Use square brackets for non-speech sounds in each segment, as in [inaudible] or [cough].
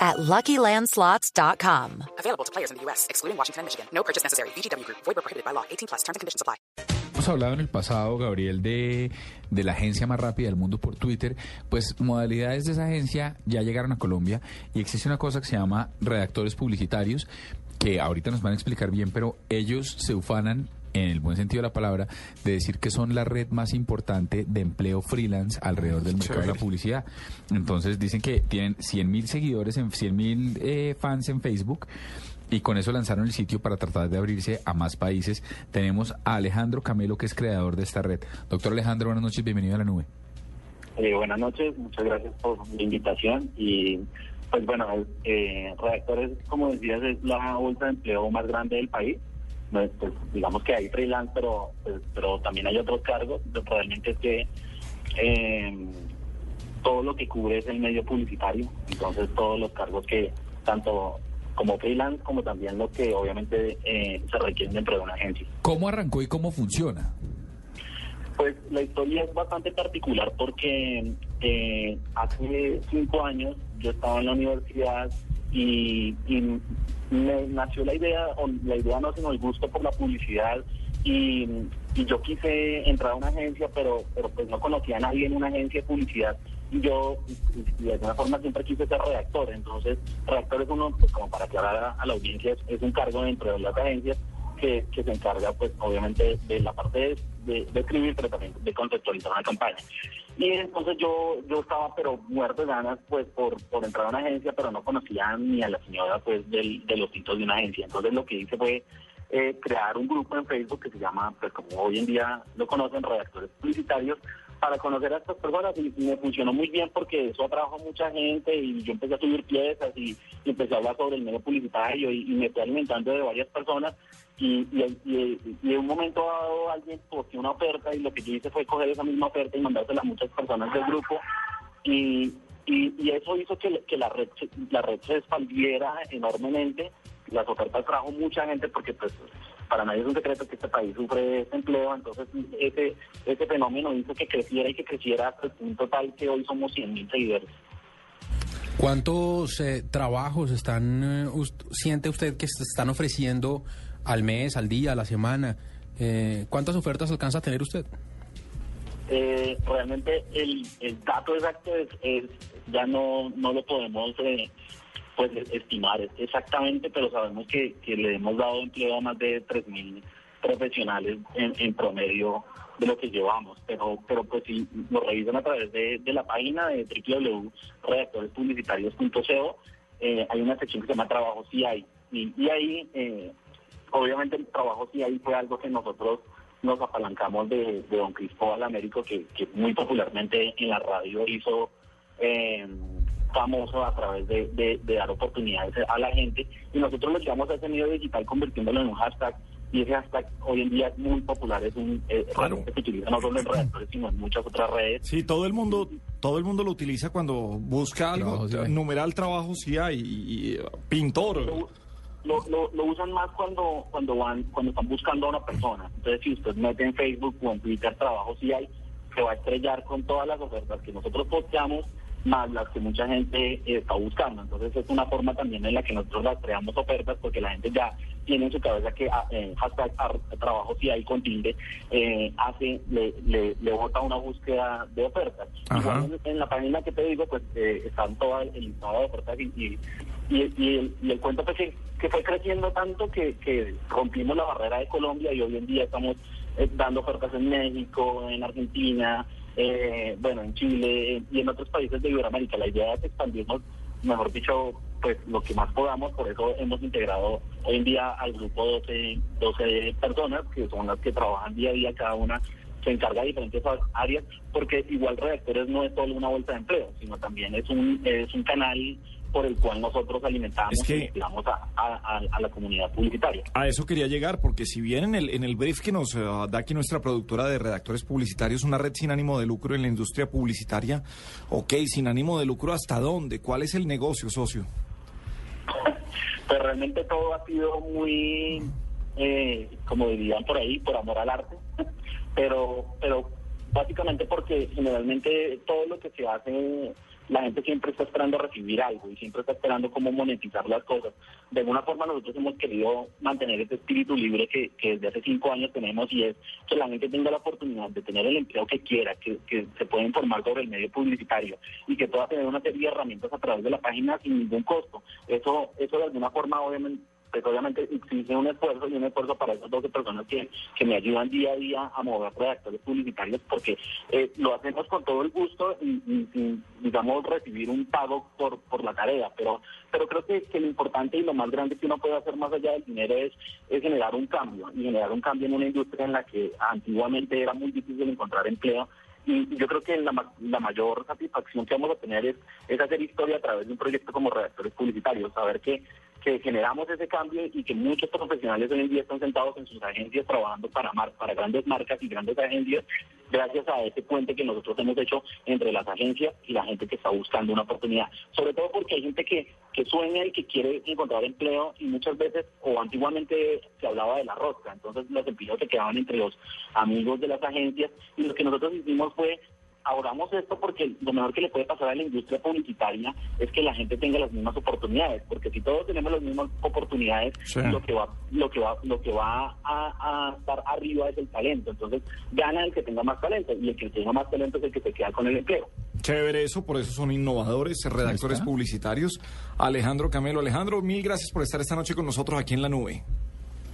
at LuckyLandSlots.com. Available to players in the U.S., excluding Washington and Michigan. No purchase necessary. VGW Group. Void where prohibited by law. 18 plus. Terms and conditions apply. Hemos hablado en el pasado, Gabriel, de, de la agencia más rápida del mundo por Twitter. Pues modalidades de esa agencia ya llegaron a Colombia y existe una cosa que se llama redactores publicitarios que ahorita nos van a explicar bien, pero ellos se ufanan en el buen sentido de la palabra, de decir que son la red más importante de empleo freelance alrededor del mercado de la publicidad. Entonces dicen que tienen 100 mil seguidores, en 100 mil eh, fans en Facebook. Y con eso lanzaron el sitio para tratar de abrirse a más países. Tenemos a Alejandro Camelo, que es creador de esta red. Doctor Alejandro, buenas noches, bienvenido a la nube. Eh, buenas noches, muchas gracias por la invitación. Y pues bueno, eh, Redactores, como decías, es la bolsa de empleo más grande del país pues, digamos que hay freelance, pero, pues, pero también hay otros cargos. Realmente es que eh, todo lo que cubre es el medio publicitario, entonces todos los cargos que tanto como freelance como también lo que obviamente eh, se requieren dentro de una agencia. ¿Cómo arrancó y cómo funciona? Pues la historia es bastante particular porque eh, hace cinco años yo estaba en la universidad y, me nació la idea, o la idea no, sino el gusto por la publicidad. Y, yo quise entrar a una agencia, pero, pero pues no conocía a nadie en una agencia de publicidad. Y yo de alguna forma siempre quise ser redactor, entonces redactor es uno, pues como para aclarar a, la audiencia, es, un cargo dentro de las agencias que, se encarga pues obviamente de la parte de, de escribir, pero también de conceptualizar una campaña. Y entonces yo yo estaba pero muerto de ganas pues por, por entrar a una agencia, pero no conocía ni a la señora pues del, de los títulos de una agencia. Entonces lo que hice fue eh, crear un grupo en Facebook que se llama, pues como hoy en día lo conocen, redactores publicitarios, para conocer a estas personas y me funcionó muy bien porque eso atrajo a mucha gente y yo empecé a subir piezas y, empecé a hablar sobre el medio publicitario y, me estoy alimentando de varias personas y, en un momento dado alguien posteó una oferta y lo que yo hice fue coger esa misma oferta y mandársela a muchas personas del grupo y, y, eso hizo que, que, la red la red se expandiera enormemente las ofertas trajo mucha gente porque pues para nadie es un secreto que este país sufre desempleo, entonces ese, ese fenómeno hizo que creciera y que creciera hasta el punto tal que hoy somos 100.000 seguidores. ¿Cuántos eh, trabajos están eh, siente usted que se están ofreciendo al mes, al día, a la semana? Eh, ¿Cuántas ofertas alcanza a tener usted? realmente el, el, dato exacto es, ya no, no lo podemos pues estimar exactamente, pero sabemos que, le hemos dado empleo a más de 3.000 profesionales en, promedio de lo que llevamos. Pero, pero pues si lo revisan a través de, la página de www.redactorespublicitarios.co, eh, hay una sección que se llama Trabajo CI. Y, y ahí, eh, obviamente, el trabajo CI fue algo que nosotros nos apalancamos de, Don Cristóbal Américo, que, que muy popularmente en la radio hizo... Eh, famoso a través de, dar oportunidades a la gente y nosotros lo llevamos a ese medio digital convirtiéndolo en un hashtag y ese hashtag hoy en día es muy popular, es un eh, que se utiliza no solo en redactores sino en muchas otras redes. Sí, todo el mundo todo el mundo lo utiliza cuando busca algo, numeral trabajo sí hay, y, pintor. Lo, lo, usan más cuando cuando van cuando están buscando a una persona. Entonces, si usted mete en Facebook o en Twitter trabajo sí hay, se va a estrellar con todas las ofertas que nosotros posteamos más las que mucha gente está buscando. Entonces es una forma también en la que nosotros creamos ofertas porque la gente ya tiene en su cabeza que ah, eh, hashtag trabajo si hay con tilde eh, hace, le, le, le bota una búsqueda de ofertas. Igual en, la página que te digo, pues eh, están todas el listado de ofertas y, y, el, cuento fue que, que, fue creciendo tanto que, que rompimos la barrera de Colombia y hoy en día estamos eh, dando ofertas en México, en Argentina, eh, bueno, en Chile y en otros países de Iberoamérica. La idea es expandirnos, mejor dicho, pues lo que más podamos, por eso hemos integrado hoy en día al grupo 12, 12 personas, que son las que trabajan día a día, cada una se encarga de diferentes áreas, porque igual Redactores no es solo una vuelta de empleo, sino también es un, es un canal por el cual nosotros alimentamos Es que- y a- a la comunidad publicitaria. A eso quería llegar, porque si bien en el, en el brief que nos eh, da aquí nuestra productora de redactores publicitarios, una red sin ánimo de lucro en la industria publicitaria, ok, sin ánimo de lucro, ¿hasta dónde? ¿Cuál es el negocio, socio? [laughs] Pues realmente todo ha sido muy, eh, como dirían por ahí, por amor al arte, [laughs] pero, pero básicamente porque generalmente todo lo que se hace, la gente siempre está esperando recibir algo y siempre está esperando cómo monetizar las cosas. De alguna forma nosotros hemos querido mantener ese espíritu libre que, que desde hace cinco años tenemos y es que la gente tenga la oportunidad de tener el empleo que quiera, que, que se pueda informar sobre el medio publicitario y que pueda tener una serie de herramientas a través de la página sin ningún costo. Eso, eso de alguna forma obviamente pues obviamente exige un esfuerzo y un esfuerzo para esas 12 personas que, que me ayudan día a día a mover redactores publicitarios porque eh, lo hacemos con todo el gusto y, y sin, digamos, recibir un pago por, por la tarea. Pero, pero creo que, lo importante y lo más grande que uno puede hacer más allá del dinero es, es generar un cambio y generar un cambio en una industria en la que antiguamente era muy difícil encontrar empleo y yo creo que la, la mayor satisfacción que vamos a tener es, es hacer historia a través de un proyecto como redactores publicitarios, saber que, que generamos ese cambio y que muchos profesionales hoy en día están sentados en sus agencias trabajando para, mar- para grandes marcas y grandes agencias gracias a ese puente que nosotros hemos hecho entre las agencias y la gente que está buscando una oportunidad. Sobre todo porque hay gente que, que sueña y que quiere encontrar empleo y muchas veces, o antiguamente se hablaba de la rosca, entonces los empleos se quedaban entre los amigos de las agencias y lo que nosotros hicimos fue ahorramos esto porque lo mejor que le puede pasar a la industria publicitaria es que la gente tenga las mismas oportunidades, porque si todos tenemos las mismas oportunidades, Sí. lo que va, lo que va, lo que va a, a estar arriba es el talento. Entonces gana el que tenga más talento y el que tenga más talento es el que se queda con el empleo. Chévere eso, por eso son innovadores, redactores publicitarios. Alejandro Camelo. Alejandro, mil gracias por estar esta noche con nosotros aquí en la nube.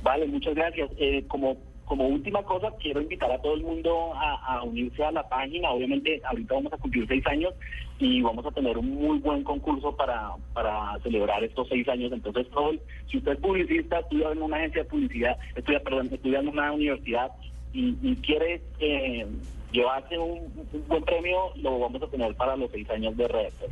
Vale, muchas gracias. Eh, como como última cosa, quiero invitar a todo el mundo a, unirse a la página. Obviamente, ahorita vamos a cumplir seis años y vamos a tener un muy buen concurso para, para celebrar estos seis años. Entonces, el- si usted es publicista, estudia en una agencia de publicidad, estudia, perdón, estudia en una universidad y, y quiere eh, llevarse un, un buen premio, lo vamos a tener para los seis años de redactor.